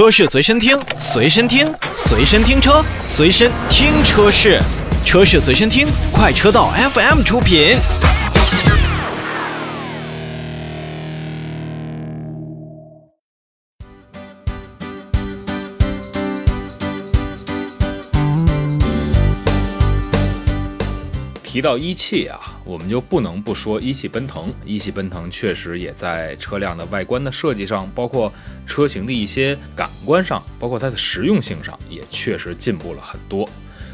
车市随身听，随身听，随身听车，随身听车市，车市随身听，快车道 FM 出品。提到一汽啊，我们就不能不说一汽奔腾。一汽奔腾确实也在车辆的外观的设计上，包括车型的一些感官上，包括它的实用性上，也确实进步了很多。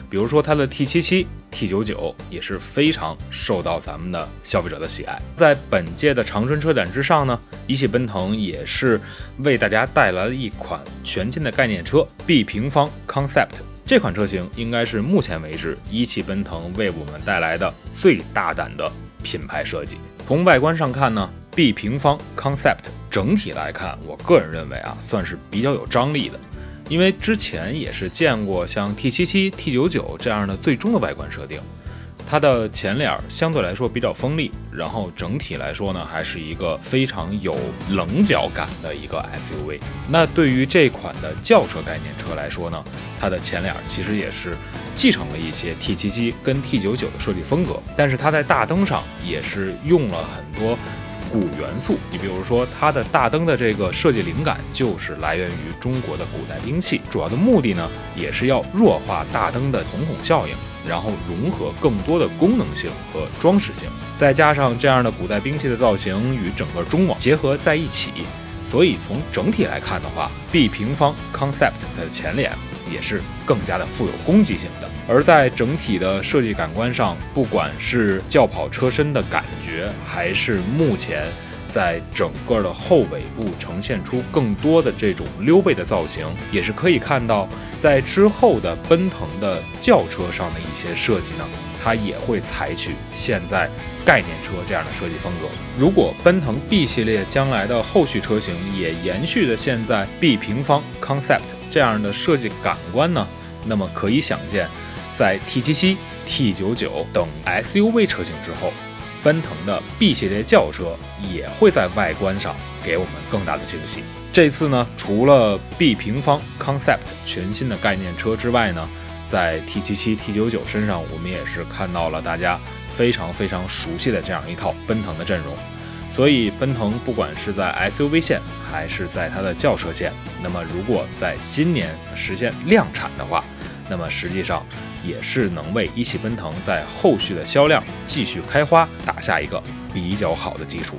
比如说它的 T77、T99 也是非常受到咱们的消费者的喜爱。在本届的长春车展之上呢，一汽奔腾也是为大家带来了一款全新的概念车 B 平方 Concept。这款车型应该是目前为止一汽奔腾为我们带来的最大胆的品牌设计。从外观上看呢，B 平方 Concept 整体来看，我个人认为啊，算是比较有张力的，因为之前也是见过像 T77、T99 这样的最终的外观设定。它的前脸相对来说比较锋利，然后整体来说呢，还是一个非常有棱角感的一个 SUV。那对于这款的轿车概念车来说呢，它的前脸其实也是继承了一些 T77 跟 T99 的设计风格，但是它在大灯上也是用了很多。古元素，你比如说它的大灯的这个设计灵感就是来源于中国的古代兵器，主要的目的呢也是要弱化大灯的瞳孔效应，然后融合更多的功能性和装饰性，再加上这样的古代兵器的造型与整个中网结合在一起，所以从整体来看的话，B 平方 Concept 的前脸。也是更加的富有攻击性的，而在整体的设计感官上，不管是轿跑车身的感觉，还是目前在整个的后尾部呈现出更多的这种溜背的造型，也是可以看到，在之后的奔腾的轿车上的一些设计呢，它也会采取现在概念车这样的设计风格。如果奔腾 B 系列将来的后续车型也延续的现在 B 平方 concept。这样的设计感官呢，那么可以想见，在 T77、T99 等 SUV 车型之后，奔腾的 B 系列轿车也会在外观上给我们更大的惊喜。这次呢，除了 B 平方 Concept 全新的概念车之外呢，在 T77、T99 身上，我们也是看到了大家非常非常熟悉的这样一套奔腾的阵容。所以，奔腾不管是在 SUV 线还是在它的轿车线，那么如果在今年实现量产的话，那么实际上也是能为一汽奔腾在后续的销量继续开花打下一个比较好的基础。